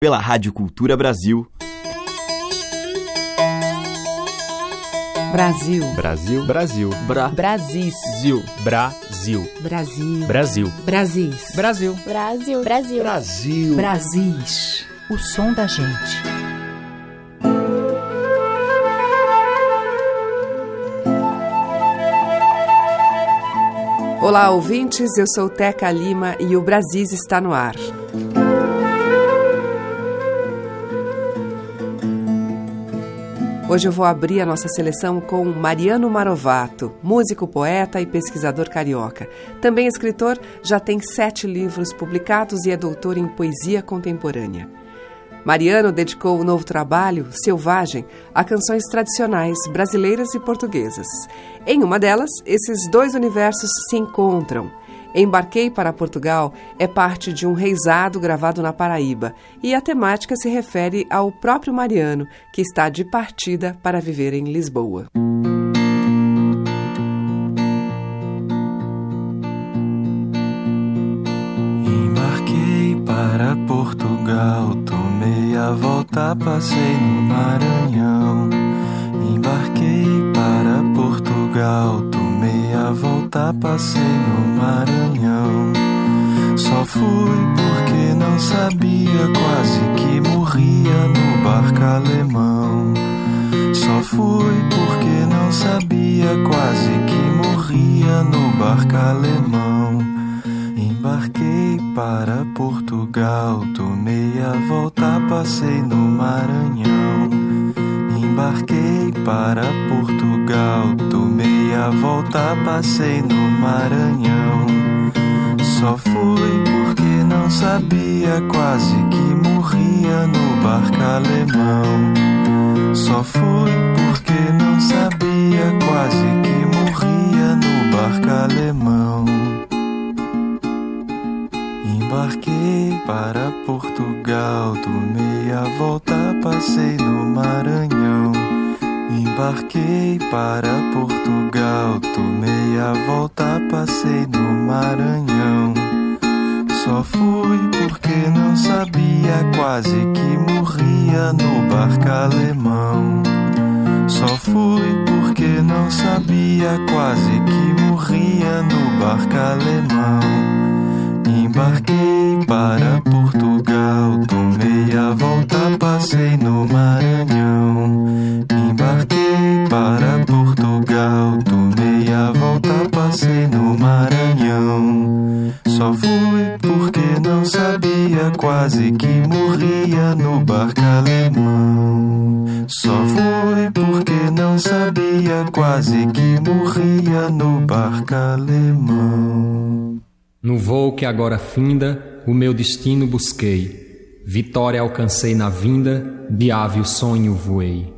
pela Rádio Cultura Brasil. Brasil. Brasil. Brasil. Bra. Brasil. Brasil. Brasil. Brasil. Brasil. Brasil. Brasil. Brasil. Brasil. Brasis. O som da gente. Olá, ouvintes. Eu sou Teca Lima e o Brasis está no ar. Hoje eu vou abrir a nossa seleção com Mariano Marovato, músico, poeta e pesquisador carioca. Também escritor, já tem sete livros publicados e é doutor em poesia contemporânea. Mariano dedicou o novo trabalho, Selvagem, a canções tradicionais brasileiras e portuguesas. Em uma delas, esses dois universos se encontram. Embarquei para Portugal é parte de um reisado gravado na Paraíba e a temática se refere ao próprio Mariano, que está de partida para viver em Lisboa. Embarquei para Portugal, tomei a volta, passei no Maranhão. Embarquei para Portugal, tomei a volta, passei no Maranhão. Só fui porque não sabia, quase que morria no barco alemão. Só fui porque não sabia, quase que morria no barco alemão. Embarquei para Portugal, tomei a volta, passei no Maranhão. Embarquei para Portugal, tomei a volta, passei no Maranhão. Só fui porque não sabia, quase que morria no barco alemão. Só fui porque não sabia, quase que morria no barco alemão. Embarquei para Portugal, tomei a volta, passei no Maranhão. Embarquei para Portugal, tomei a volta, passei no Maranhão. Só fui porque não sabia, quase que morria no barco alemão. Só fui porque não sabia, quase que morria no barco alemão. Embarquei para Portugal, tomei a volta, passei no Maranhão. Embarquei para Portugal, tomei a volta, passei no Maranhão. Só fui porque não sabia, quase que morria no barco alemão. Só fui porque não sabia, quase que morria no barco alemão. No voo que agora finda, o meu destino busquei. Vitória alcancei na vinda, de ave o sonho voei.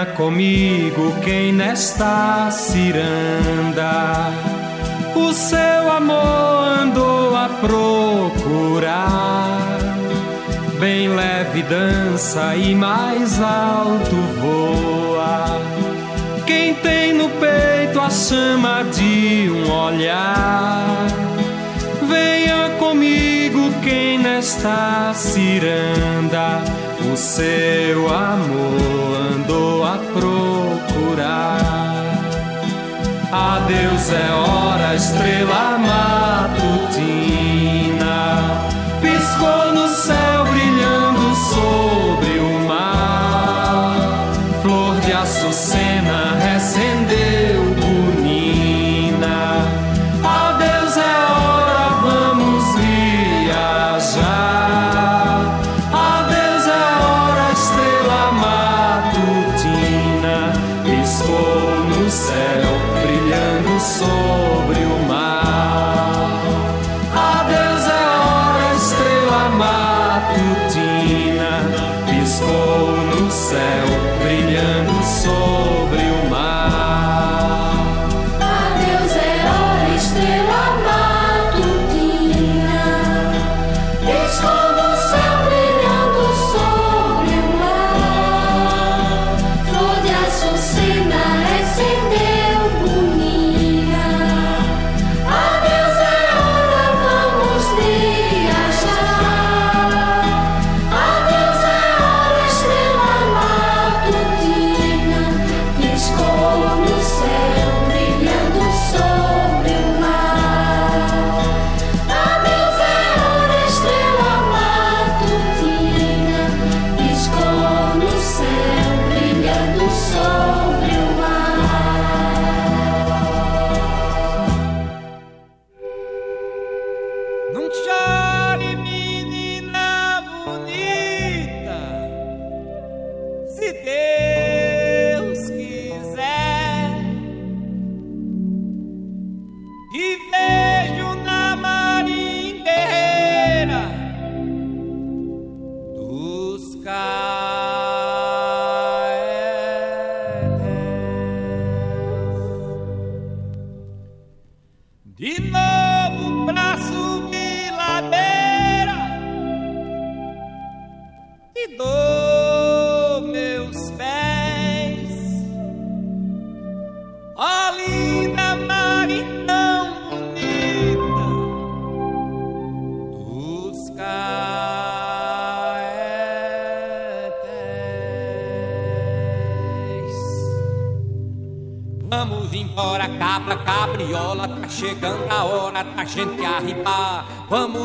Venha comigo quem nesta ciranda o seu amor andou a procurar. Bem leve dança e mais alto voa. Quem tem no peito a chama de um olhar. Venha comigo quem nesta ciranda o seu amor procurar. A Deus é hora, estrela amada.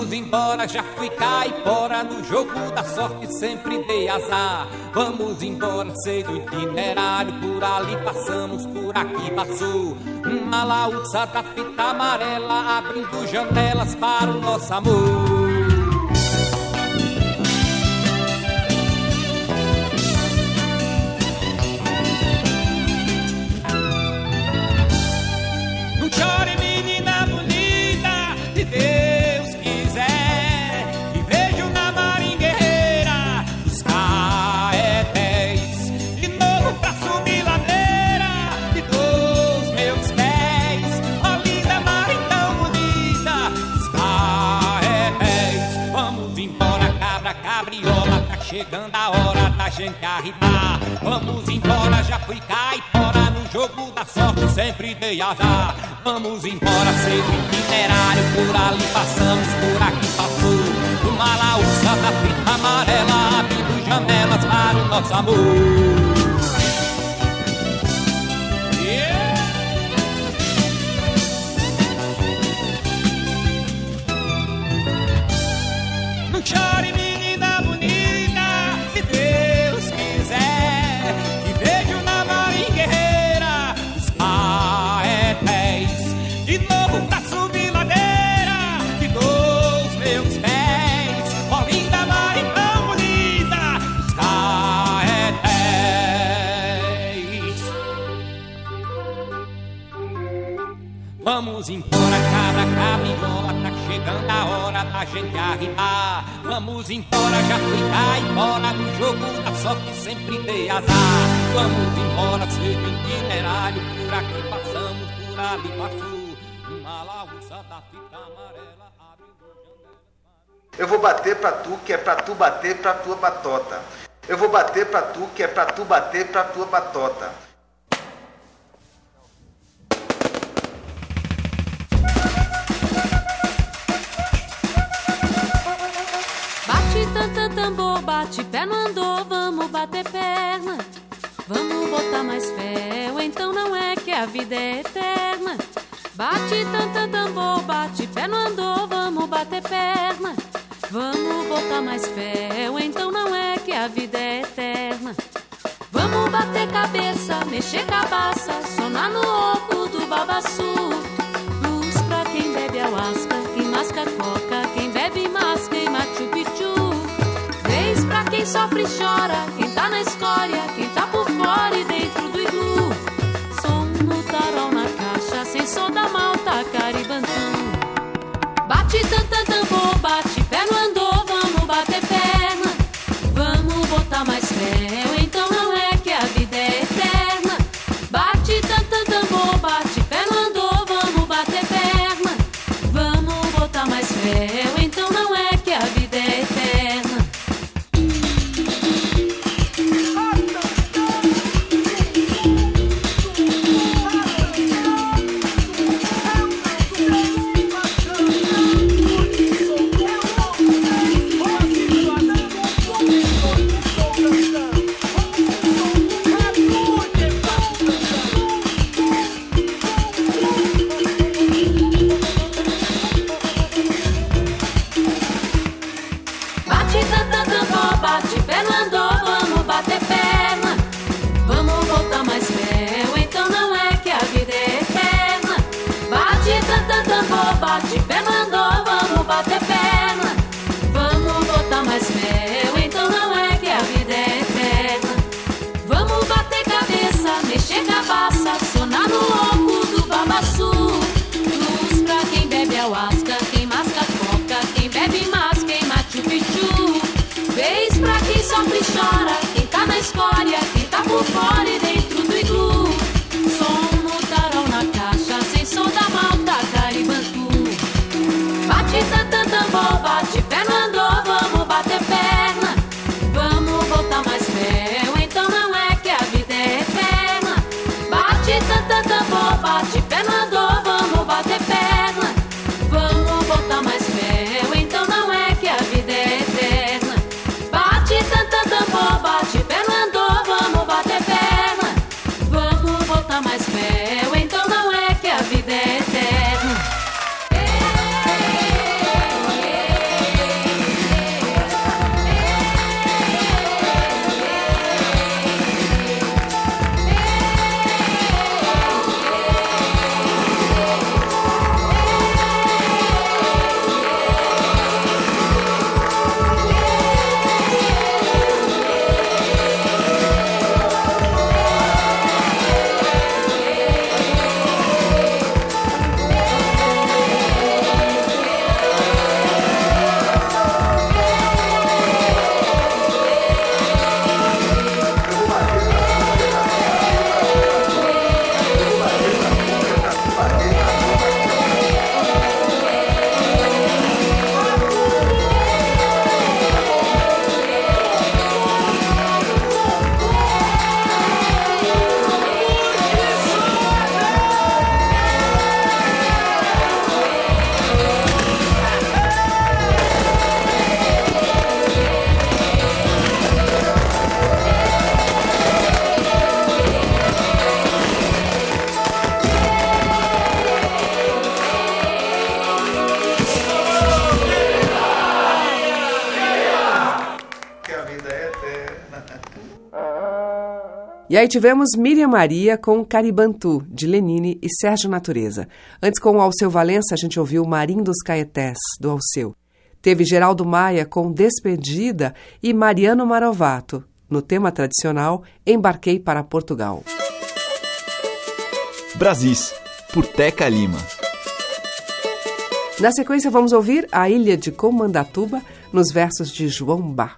Vamos embora, já fui caipora, no jogo da sorte sempre dei azar. Vamos embora, sei do itinerário, por ali passamos, por aqui passou. Uma laúça da fita amarela, abrindo janelas para o nosso amor. Gente arribar. Vamos embora, já fui caipora no jogo da sorte, sempre dei azar. Vamos embora, do itinerário, por ali passamos, por aqui passou. Uma laúça da fita amarela, abrindo janelas para o nosso amor. Não chore, Vamos embora, cabra, cabriola, tá chegando a hora da gente arribar. Vamos embora, já fui caipora, no jogo da sorte sempre dei azar. Vamos embora, seja itinerário, por aqui passamos, por ali passou. Uma laúça da fita amarela janelas. Eu vou bater pra tu, que é pra tu bater pra tua batota. Eu vou bater pra tu, que é pra tu bater pra tua batota. Bate pé no andor, vamos bater perna. Vamos botar mais fé, ou então não é que a vida é eterna. Bate tanta tambor, bate pé no andor, vamos bater perna. Vamos botar mais fé, ou então não é que a vida é eterna. Vamos bater cabeça, mexer cabaça, sonar no oco do babaçu. Sofre e chora, quem tá na escória, De pé mandou, vamos bater perna. Vamos botar mais meu, então não é que a vida é perna. Vamos bater cabeça, mexer cabaça, sonar no louco do babaçu. Luz pra quem bebe ayahuasca, quem masca coca, quem bebe mais, quem mate o pichu. Vez pra quem sofre e chora, quem tá na escória, quem tá por fora e E aí tivemos Miriam Maria com Caribantu, de Lenine e Sérgio Natureza. Antes, com o Alceu Valença, a gente ouviu Marim dos Caetés, do Alceu. Teve Geraldo Maia com Despedida e Mariano Marovato. No tema tradicional, Embarquei para Portugal. Brasis, por Teca Lima. Na sequência, vamos ouvir A Ilha de Comandatuba, nos versos de João Bá.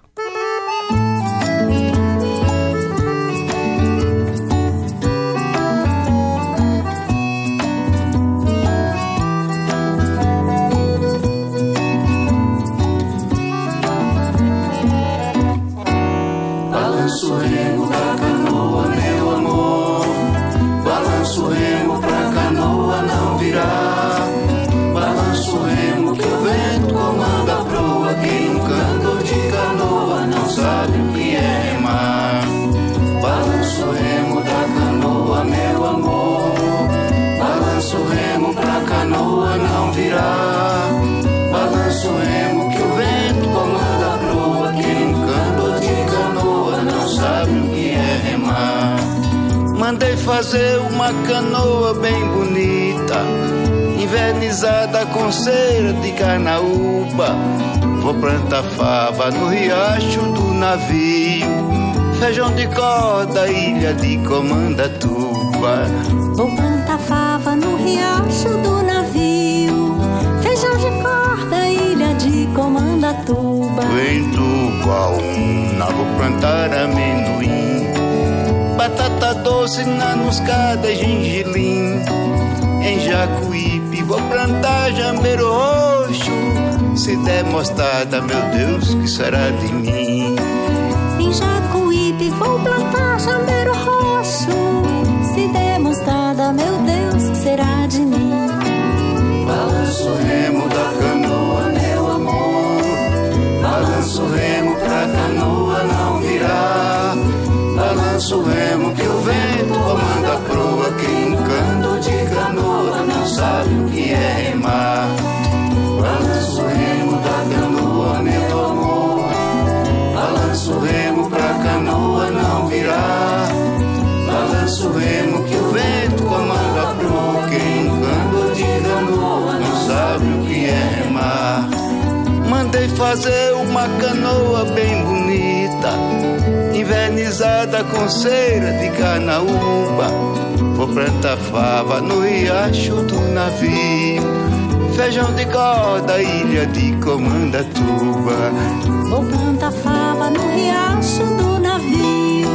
Remar. Mandei fazer uma canoa bem bonita, invernizada com cera de carnaúba. Vou plantar fava no riacho do navio, feijão de corda, ilha de Comandatuba. Vou plantar fava no riacho do navio. Feijão de corda, ilha de Comandatuba. Em Tubaúna vou plantar amendoim Batata doce na muscada e gengilim Em Jacuípe vou plantar jambeiro roxo Se der mostarda, meu Deus, que será de mim? Em Jacuípe vou plantar jambeiro roxo. Se der mostarda, meu Deus, que será de mim? Balanço remo da Balanço remo que o vento comanda a proa Quem nunca andou de canoa não sabe o que é remar. Balanço o remo da canoa, meu amor. Balanço o remo pra canoa não virar. Balanço o remo que o vento comanda a proa Quem nunca andou de canoa não sabe o que é remar. Mandei fazer uma canoa bem bonita, invernizada com cera de carnaúba. Vou plantar fava no riacho do navio, feijão de corda, ilha de Comandatuba. Vou plantar fava no riacho do navio,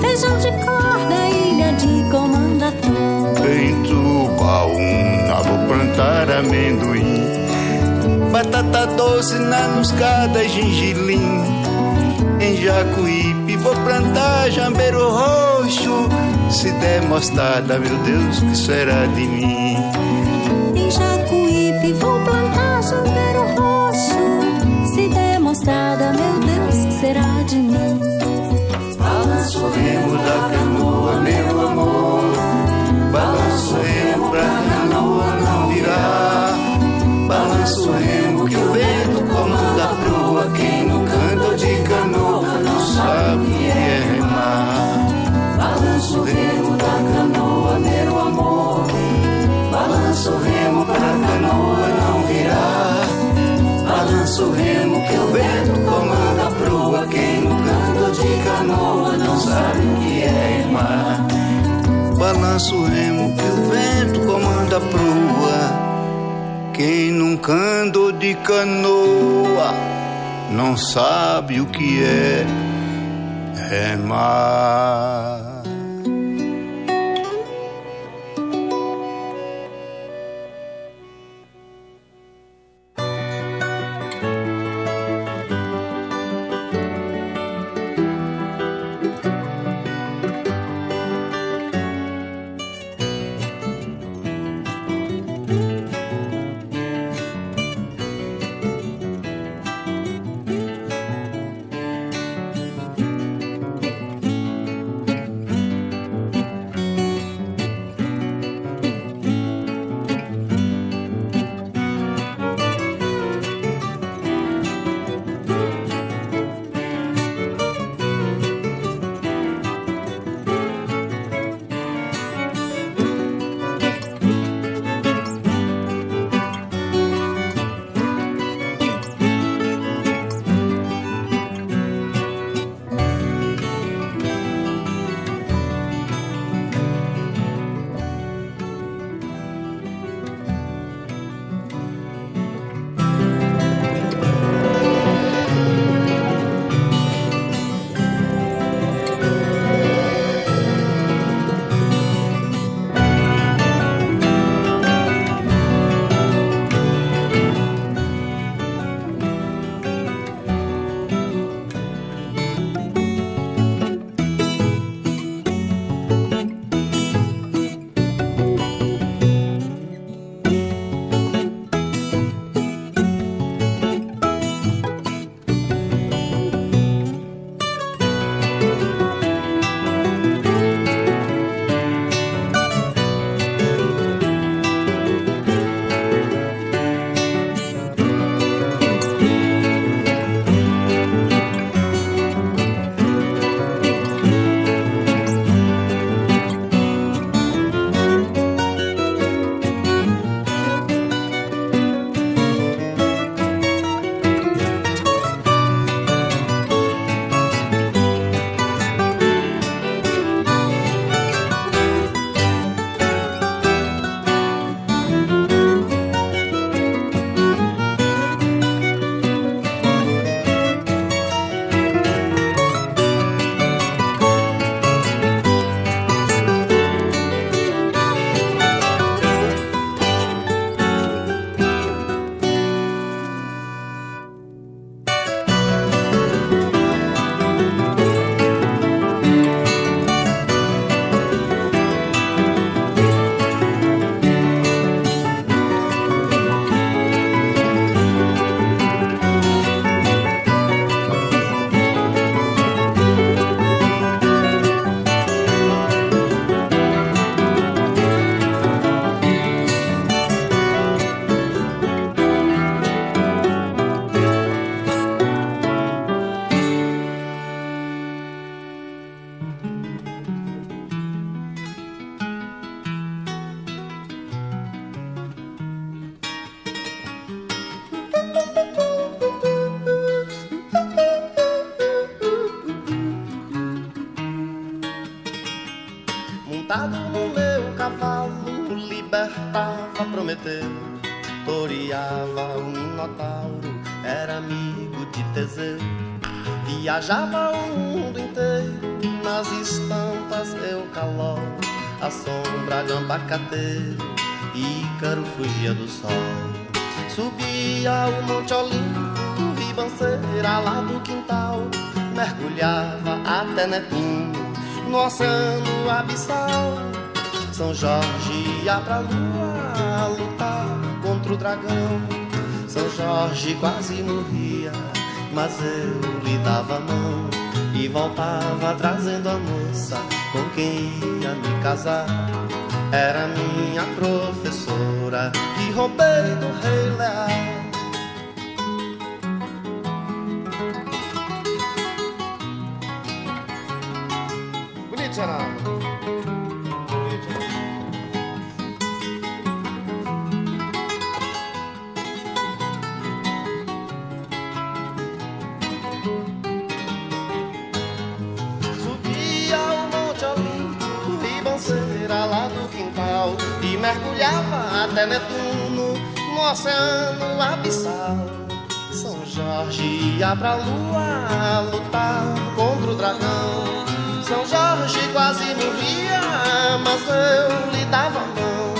feijão de corda, ilha de Comandatuba. Em Tubaúna vou plantar amendoim, batata doce na muscada, gengilim em Jacuípe vou plantar jambeiro roxo. Se der mostarda, meu Deus, que será de mim? Em Jacuípe vou plantar jambeiro roxo. Se der mostarda, meu Deus, que será de mim? Balanço o remo da canoa, meu amor. Balanço o remo pra canoa não virar. Balanço o remo que o vento comanda a proa. Quem no o remo da canoa, meu amor. Balanço o remo pra canoa não virar. Balanço o remo que o vento comanda a proa. Quem no canto de canoa não sabe o que é mar. Balanço o remo que o vento comanda a proa. Quem nunca andou de canoa não sabe o que é remar. Fugia do sol. Subia o Monte Olimpo, ribanceira lá do quintal. Mergulhava até Netuno, no oceano abissal. São Jorge ia pra lua lutar contra o dragão. São Jorge quase morria, mas eu lhe dava a mão e voltava trazendo a moça com quem ia me casar. Era minha professora que roubei do rei Leal. Bonito, Geraldo. Até Netuno, no oceano abissal. São Jorge ia pra lua lutar contra o dragão. São Jorge quase morria, mas eu lhe dava a mão.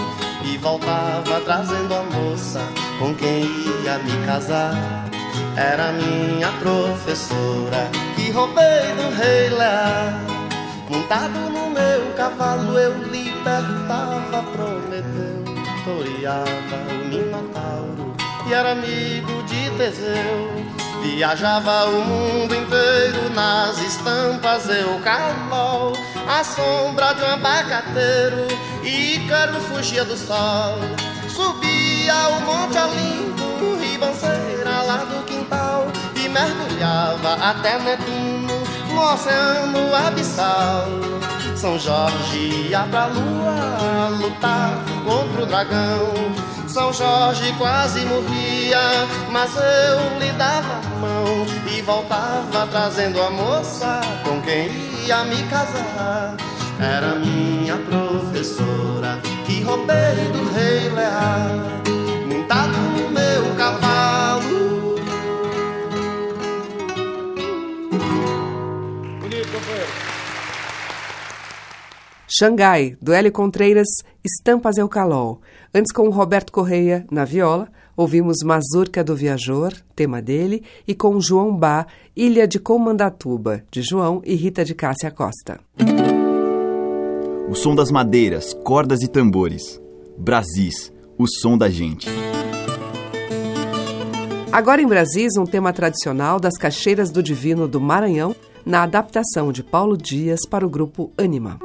E voltava trazendo a moça com quem ia me casar. Era minha professora que roubei do rei Lear. Montado no meu cavalo eu libertava Prometeu, toreava o Minotauro e era amigo de Teseu. Viajava o mundo inteiro nas estampas Eucalol, a sombra de um abacateiro, Ícaro fugia do sol, subia o Monte Olimpo, ribanceira lá do quintal, e mergulhava até Netuno, no oceano abissal. São Jorge ia pra lua lutar contra o dragão. São Jorge quase morria, mas eu lhe dava a mão e voltava trazendo a moça com quem ia me casar. Era minha professora que roubei do rei Lear, Xangai, do Hélio Contreiras, Estampas Eucalol. Antes, com o Roberto Correia na viola, ouvimos Mazurca do Viajor, tema dele, e com João Bá, Ilha de Comandatuba, de João e Rita de Cássia Costa. O som das madeiras, cordas e tambores. Brasis, o som da gente. Agora em Brasis, um tema tradicional das Caixeiras do Divino do Maranhão, na adaptação de Paulo Dias para o grupo Anima.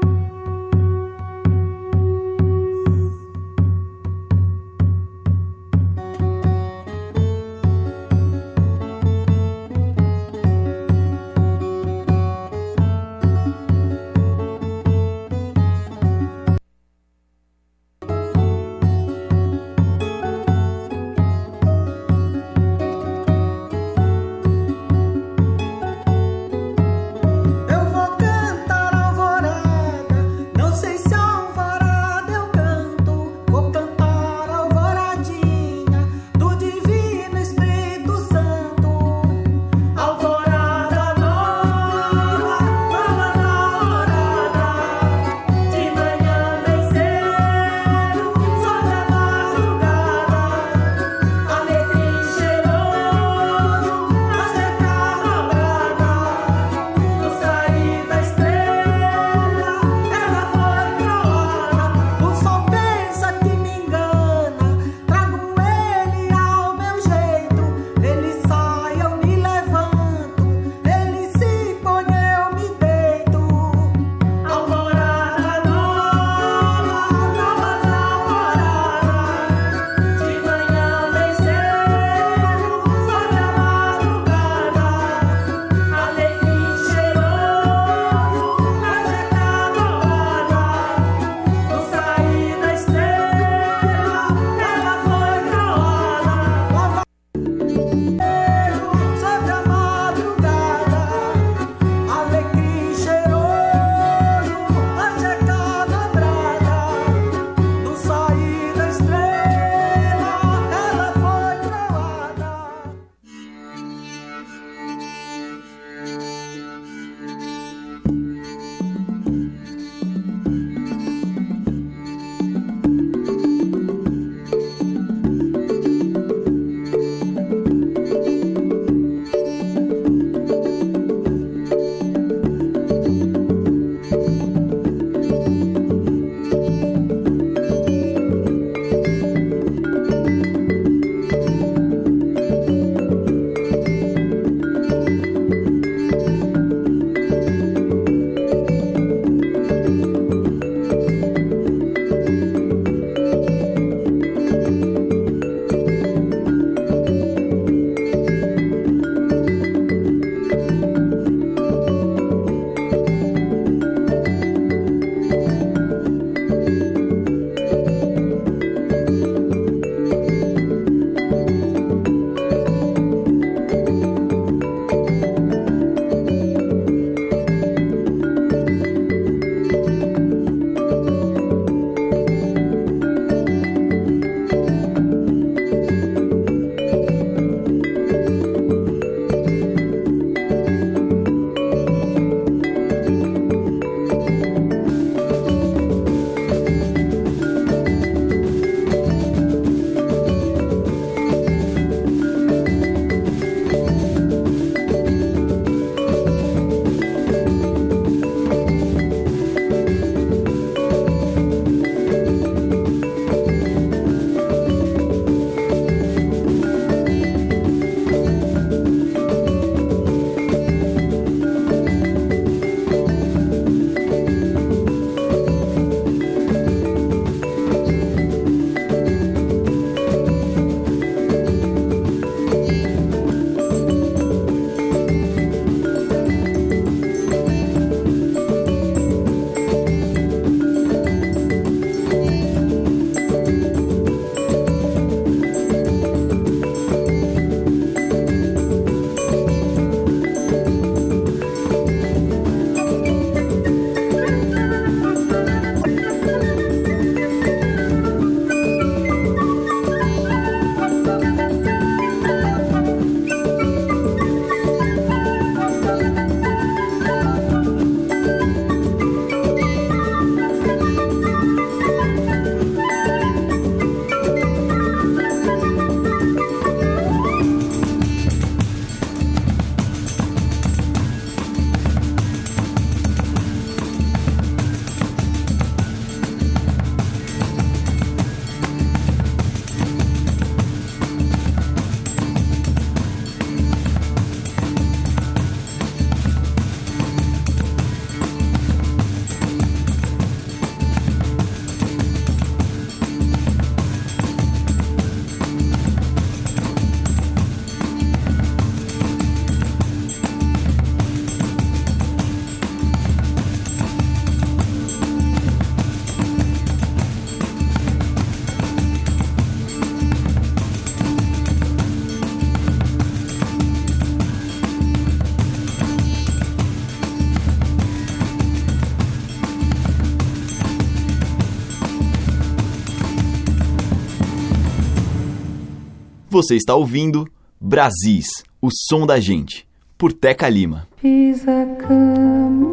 Você está ouvindo Brasis, o som da gente, por Teca Lima. Fiz a cama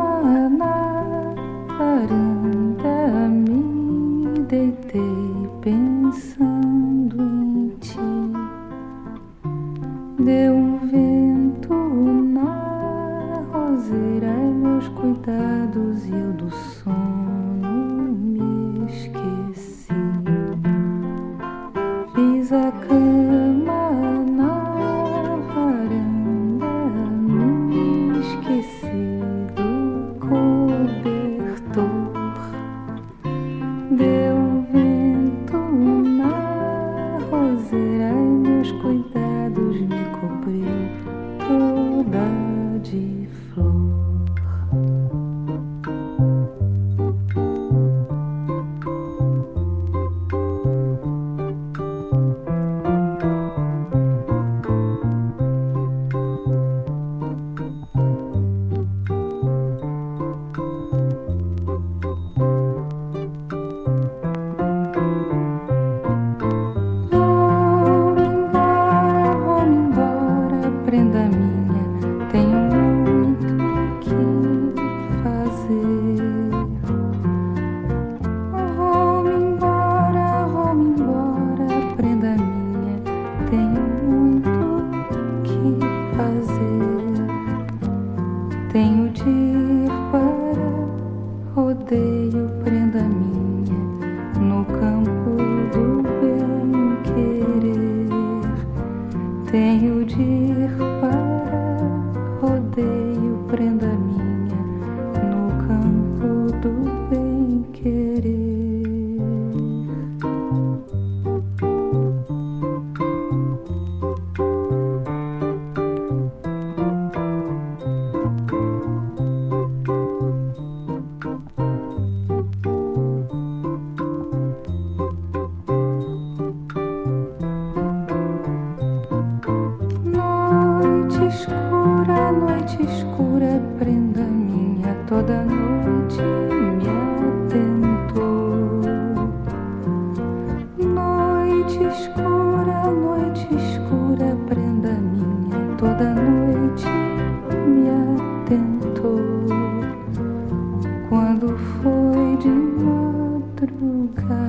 nunca.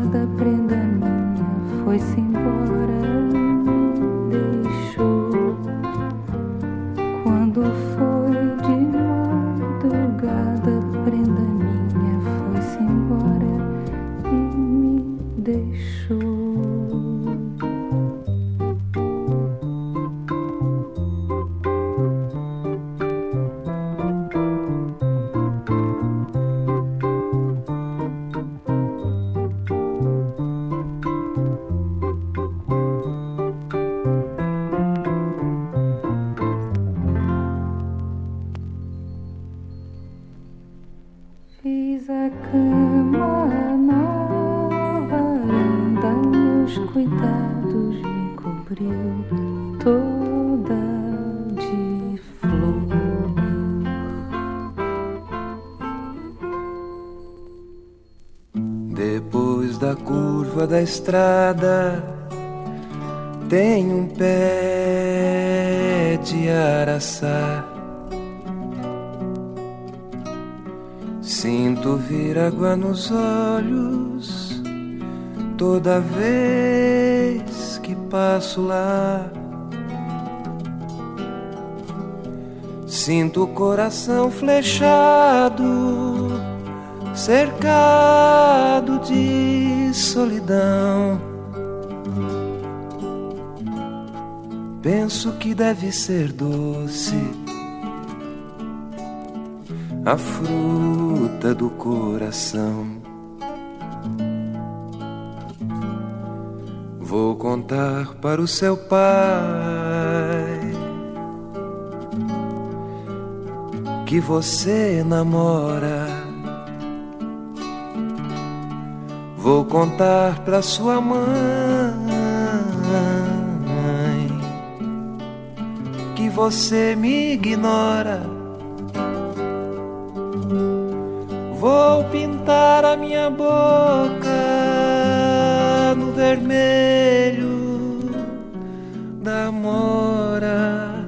Estrada tem um pé de araçá. Sinto vir água nos olhos toda vez que passo lá. Sinto o coração flechado, cercado de solidão. Penso que deve ser doce a fruta do coração. Vou contar para o seu pai que você namora. Vou contar para sua mãe que você me ignora. Vou pintar a minha boca no vermelho, namora,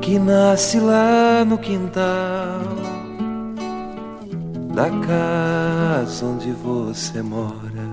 que nasce lá no quintal da casa onde você mora.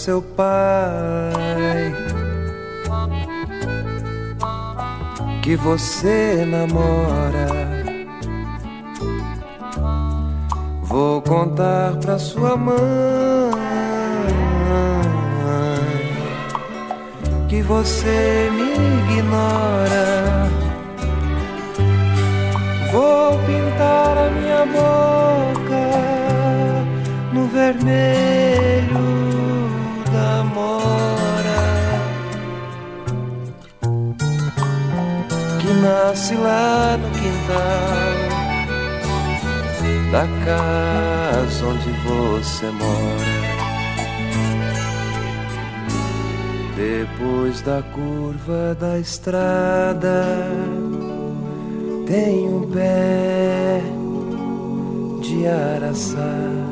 Seu pai que você namora. Vou contar para sua mãe que você me ignora. Vou pintar a minha boca no vermelho mora que nasce lá no quintal da casa onde você mora. Depois da curva da estrada tem um pé de araçá.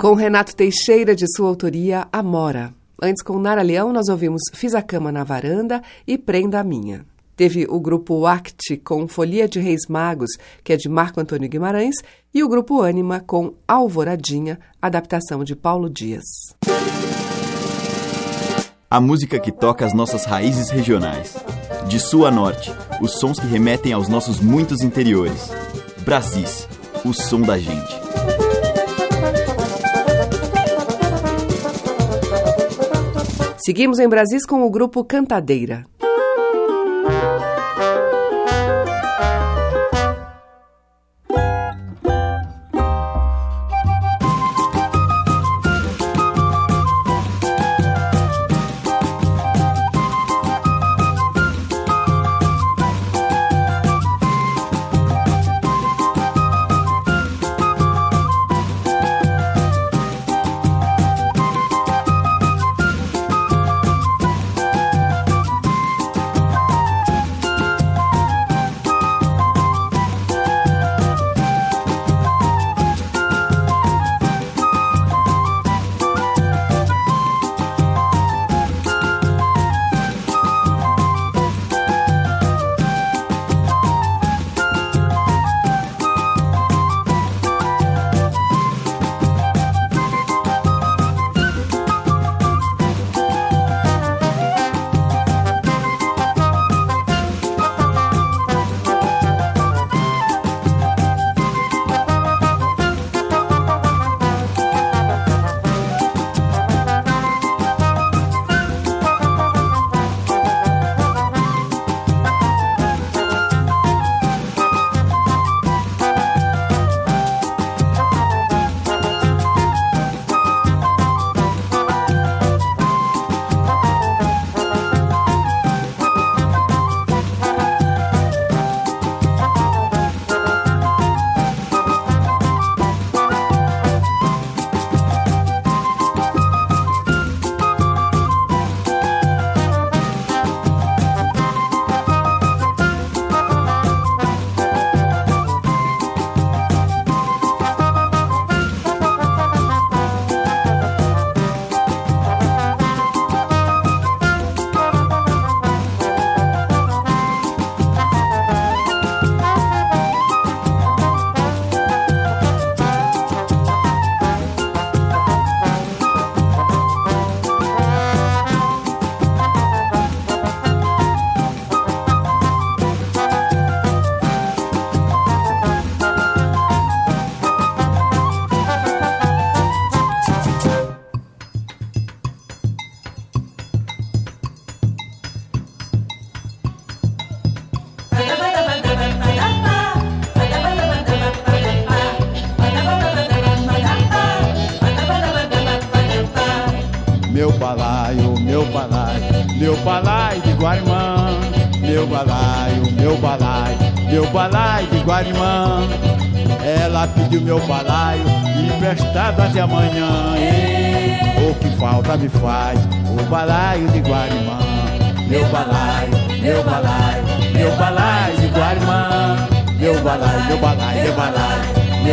Com Renato Teixeira, de sua autoria, Amora. Antes, com Nara Leão, nós ouvimos Fiz a Cama na Varanda e Prenda a Minha. Teve o grupo Act com Folia de Reis Magos, que é de Marco Antônio Guimarães, e o grupo Ânima com Alvoradinha, adaptação de Paulo Dias. A música que toca as nossas raízes regionais. De sul a norte, os sons que remetem aos nossos muitos interiores. Brasis, o som da gente. Seguimos em Brasis com o grupo Cantadeira.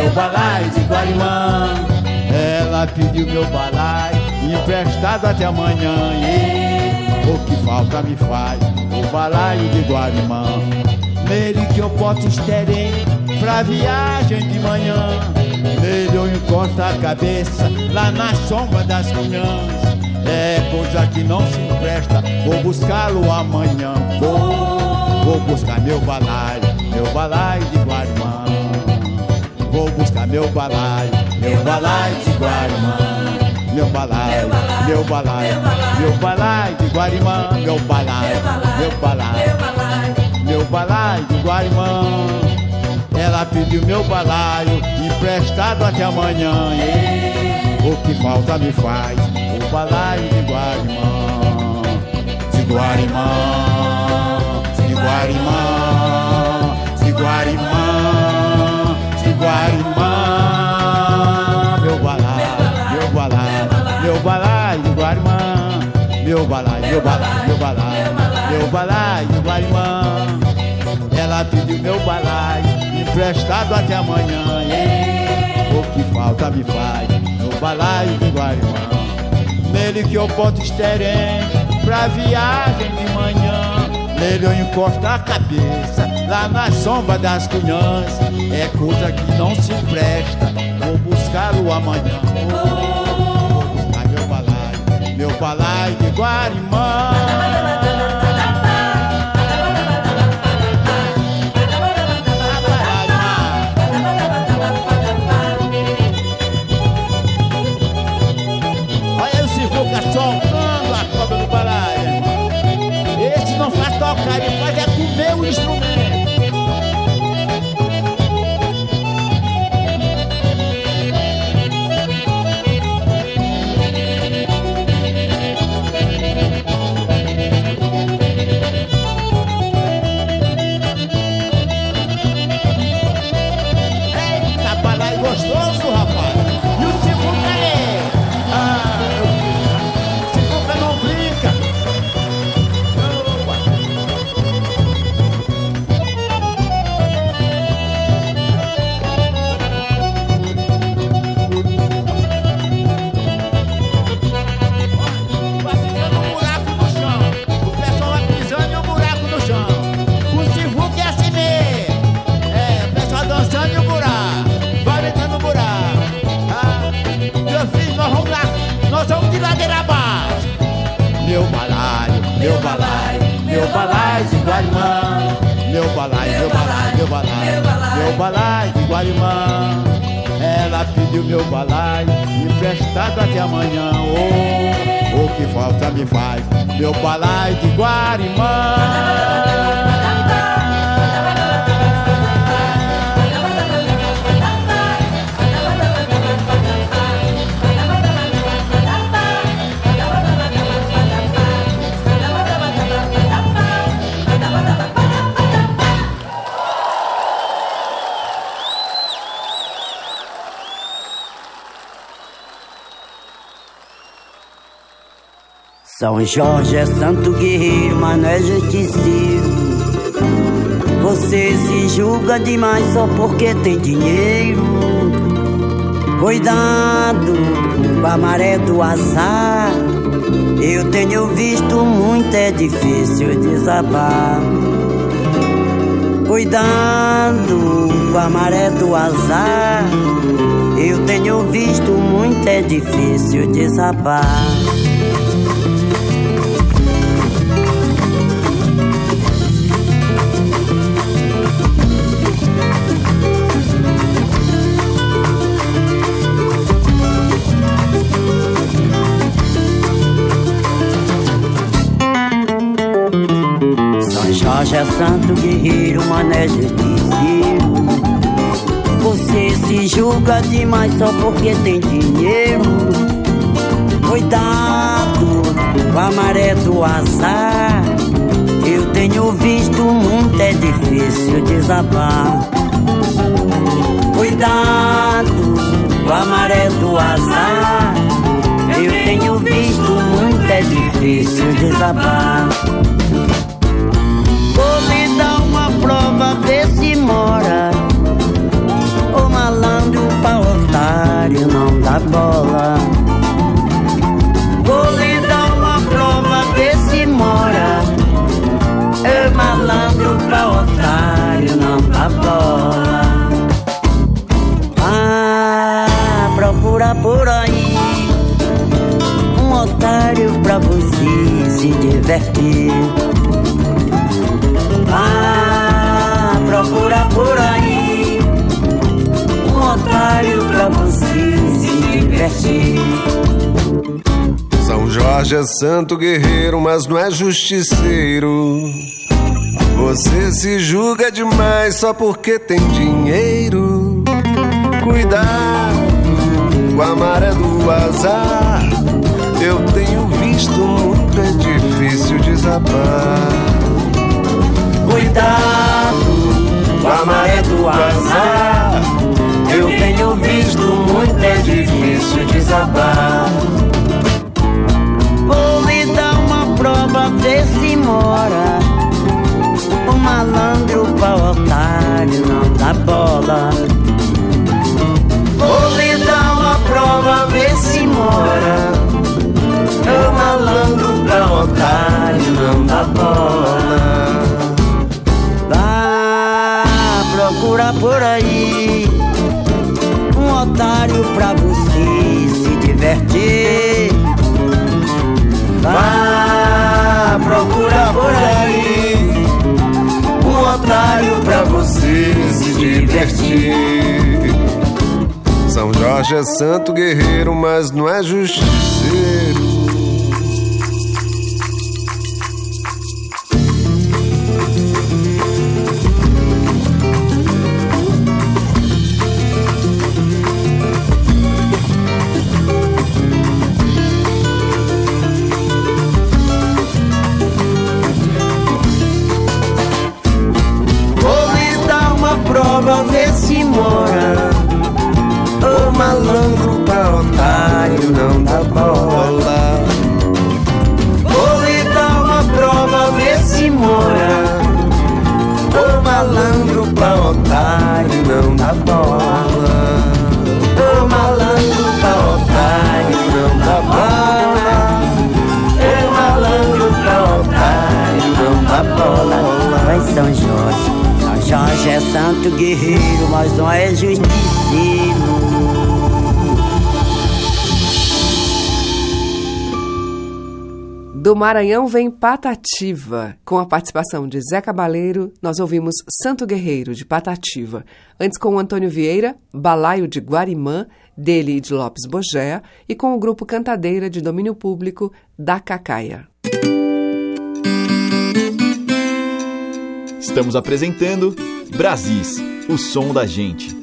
Meu balaio de Guarimã. Ela pediu meu balaio emprestado até amanhã. E o que falta me faz o balaio de Guarimã. Nele que eu posso esterem pra viagem de manhã. Nele eu encosto a cabeça lá na sombra das cunhãs. É coisa que não se empresta, vou buscá-lo amanhã. Vou, vou buscar meu balaio, meu balaio de Guarimã. Meu balaio, meu balaio de Guarimã. Meu balaio, meu balaio, meu balaio de Guarimã. Meu balaio, meu balaio, meu balaio de Guarimã. Ela pediu meu balaio emprestado até amanhã. O que falta me faz o balaio de Guarimã, de Guarimã, de Guarimã, meu balaio, meu balaio, meu balaio, meu balaio de Guarimã. Ela pediu meu balaio emprestado até amanhã. O que falta me faz no balaio de Guarimã. Nele que eu boto esterém pra viagem de manhã. Nele eu encosto a cabeça lá na sombra das cunhãs. É coisa que não se presta, vou buscá-lo amanhã. Meu balaio de Guarimã. Guarimã. Ela pediu meu balaio emprestado até amanhã. Oh, o que falta me faz meu balaio de Guarimã. São Jorge é santo guerreiro, mas não é justiceiro. Você se julga demais só porque tem dinheiro. Cuidado com a maré do azar. Eu tenho visto muito, é difícil desabar. Cuidado com a maré do azar. Eu tenho visto muito, é difícil desabar. Santo guerreiro, mané justiceiro. Você se julga demais só porque tem dinheiro. Cuidado com a maré do azar. Eu tenho visto o mundo é difícil desabar. Cuidado com a maré do azar. Eu tenho visto o mundo é difícil desabar. Prova, ver se mora. O malandro pra otário não dá bola. Vou lhe dar uma prova, ver se mora. O malandro pra otário não dá bola. Ah, procura por aí um otário pra você se divertir. Ah, por aí um otário pra você se divertir. São Jorge é santo guerreiro, mas não é justiceiro. Você se julga demais só porque tem dinheiro. Cuidado com a maré do azar. Eu tenho visto muito é difícil desabar. Cuidado a maré do azar. Eu tenho visto muito é difícil desabar. Vou lhe dar uma prova, ver se mora. O malandro pra otário não dá bola. Vou lhe dar uma prova, ver se mora. Vá procura por aí um otário pra você se divertir. São Jorge é santo guerreiro, mas não é justiceiro. Maranhão vem Patativa. Com a participação de Zé Cabaleiro, nós ouvimos Santo Guerreiro, de Patativa. Antes com o Antônio Vieira, Balaio de Guarimã, dele e de Lopes Bogéa, e com o grupo Cantadeira de domínio público da Cacaia. Estamos apresentando Brasis, o som da gente.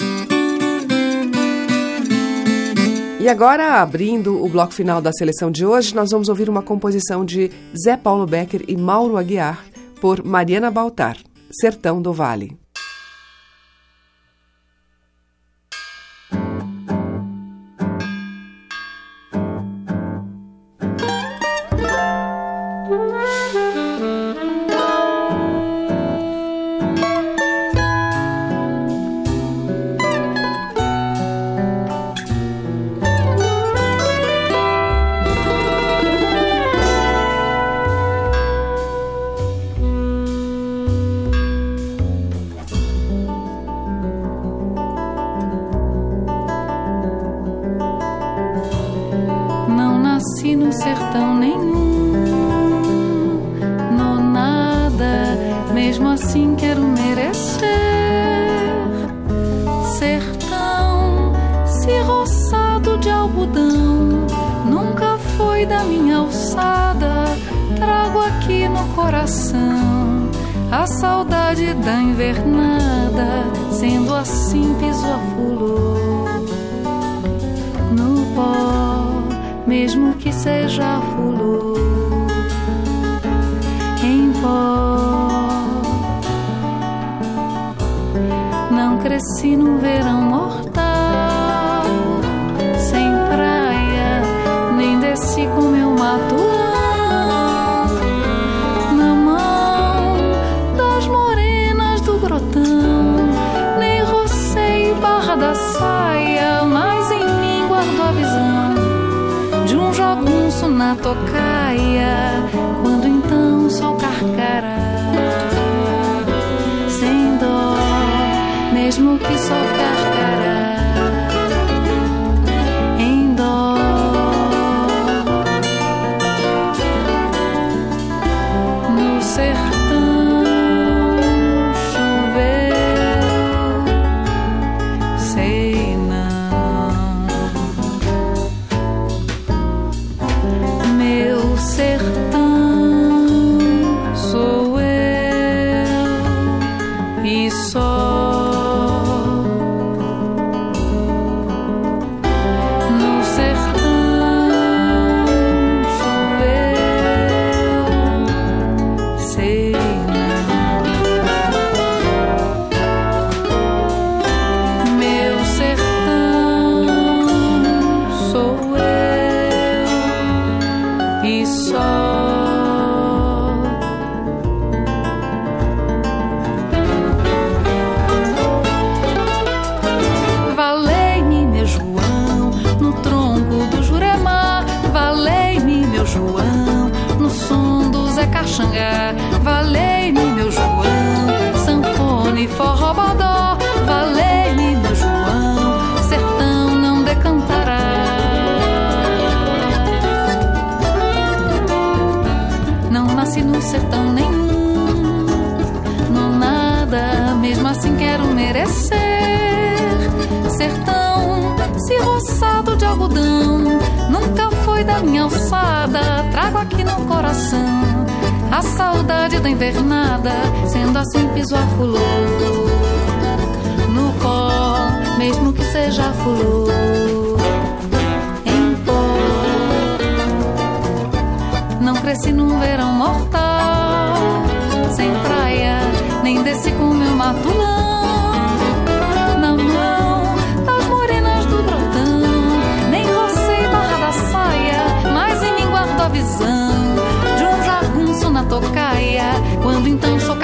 E agora, abrindo o bloco final da seleção de hoje, nós vamos ouvir uma composição de Zé Paulo Becker e Mauro Aguiar, por Mariana Baltar, Sertão do Vale. Da saia, mas em mim guardo a visão de um jogunço na tocaia, quando então sou carcará. Sem dó, mesmo que só carcará. Da minha alçada. Trago aqui no coração a saudade da invernada, sendo assim piso a fulô. No pó, mesmo que seja fulô. Em pó, não cresci num verão mortal, sem praia, nem desci com meu matulão. Na em mim guardo a visão de um jagunço na tocaia, quando então sou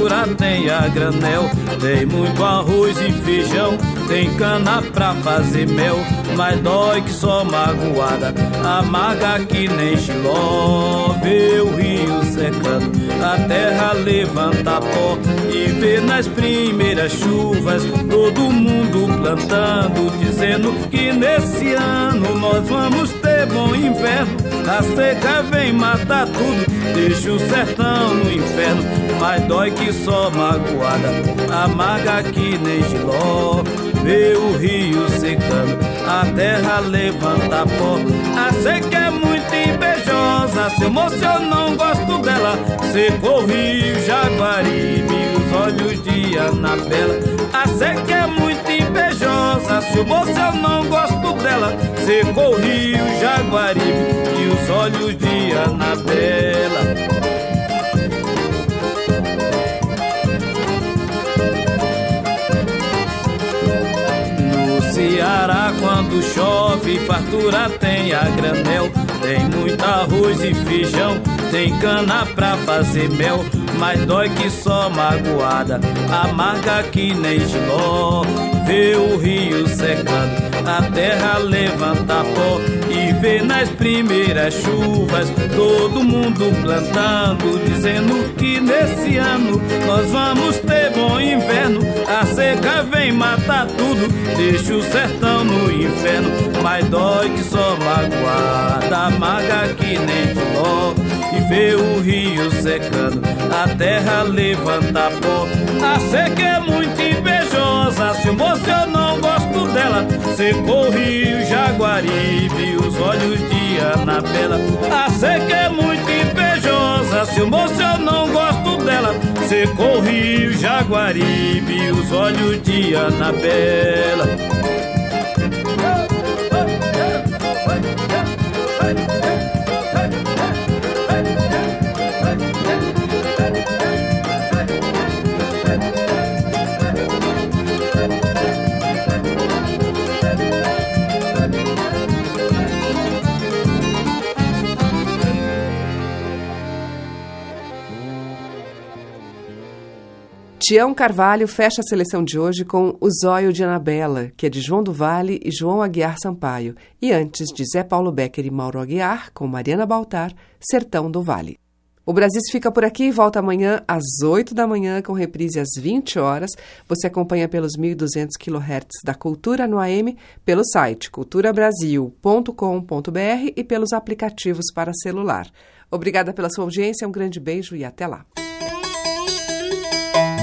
fartura tem a granel. Tem muito arroz e feijão, tem cana pra fazer mel. Mas dói que só magoada, amarga que nem xiló. Vê o rio secando, a terra levanta pó. E vê nas primeiras chuvas todo mundo plantando, dizendo que nesse ano nós vamos ter bom inverno. A seca vem matar tudo, deixa o sertão no inferno. Mas dói que só magoada, amarga que nem giló. Vê o rio secando, a terra levanta pó. A seca é muito invejosa, Seu moço, eu não gosto dela. Secou Rio, Jaguaribe, os olhos de Anabela. A seca é muito invejosa. Seu moço, eu não gosto dela. Secou Rio, Jaguaribe e os olhos de Anabela. Chove, fartura tem a granel. Tem muito arroz e feijão, tem cana pra fazer mel. Mas dói que só magoada, amarga que nem giló. Vê o rio secando, a terra levanta pó. E vê nas primeiras chuvas, todo mundo plantando, dizendo que nesse ano nós vamos ter bom inverno. A seca vem matar tudo, deixa o sertão no inferno. Mas dói que só magoada, amarga que nem giló. E vê o rio secando, a terra levanta pó. A seca é muito invejosa, se o moço eu não gosto dela. Secou o rio Jaguaribe, os olhos de Anabela. A seca é muito invejosa, se o moço eu não gosto dela. Secou o rio Jaguaribe, os olhos de Anabela. Tião Carvalho fecha a seleção de hoje com O Zóio de Anabela, que é de João do Vale e João Aguiar Sampaio, e antes de Zé Paulo Becker e Mauro Aguiar, com Mariana Baltar, Sertão do Vale. O Brasil fica por aqui e volta amanhã às 8 da manhã, com reprise às 20 horas. Você acompanha pelos 1.200 kHz da Cultura no AM, pelo site culturabrasil.com.br e pelos aplicativos para celular. Obrigada pela sua audiência, um grande beijo e até lá.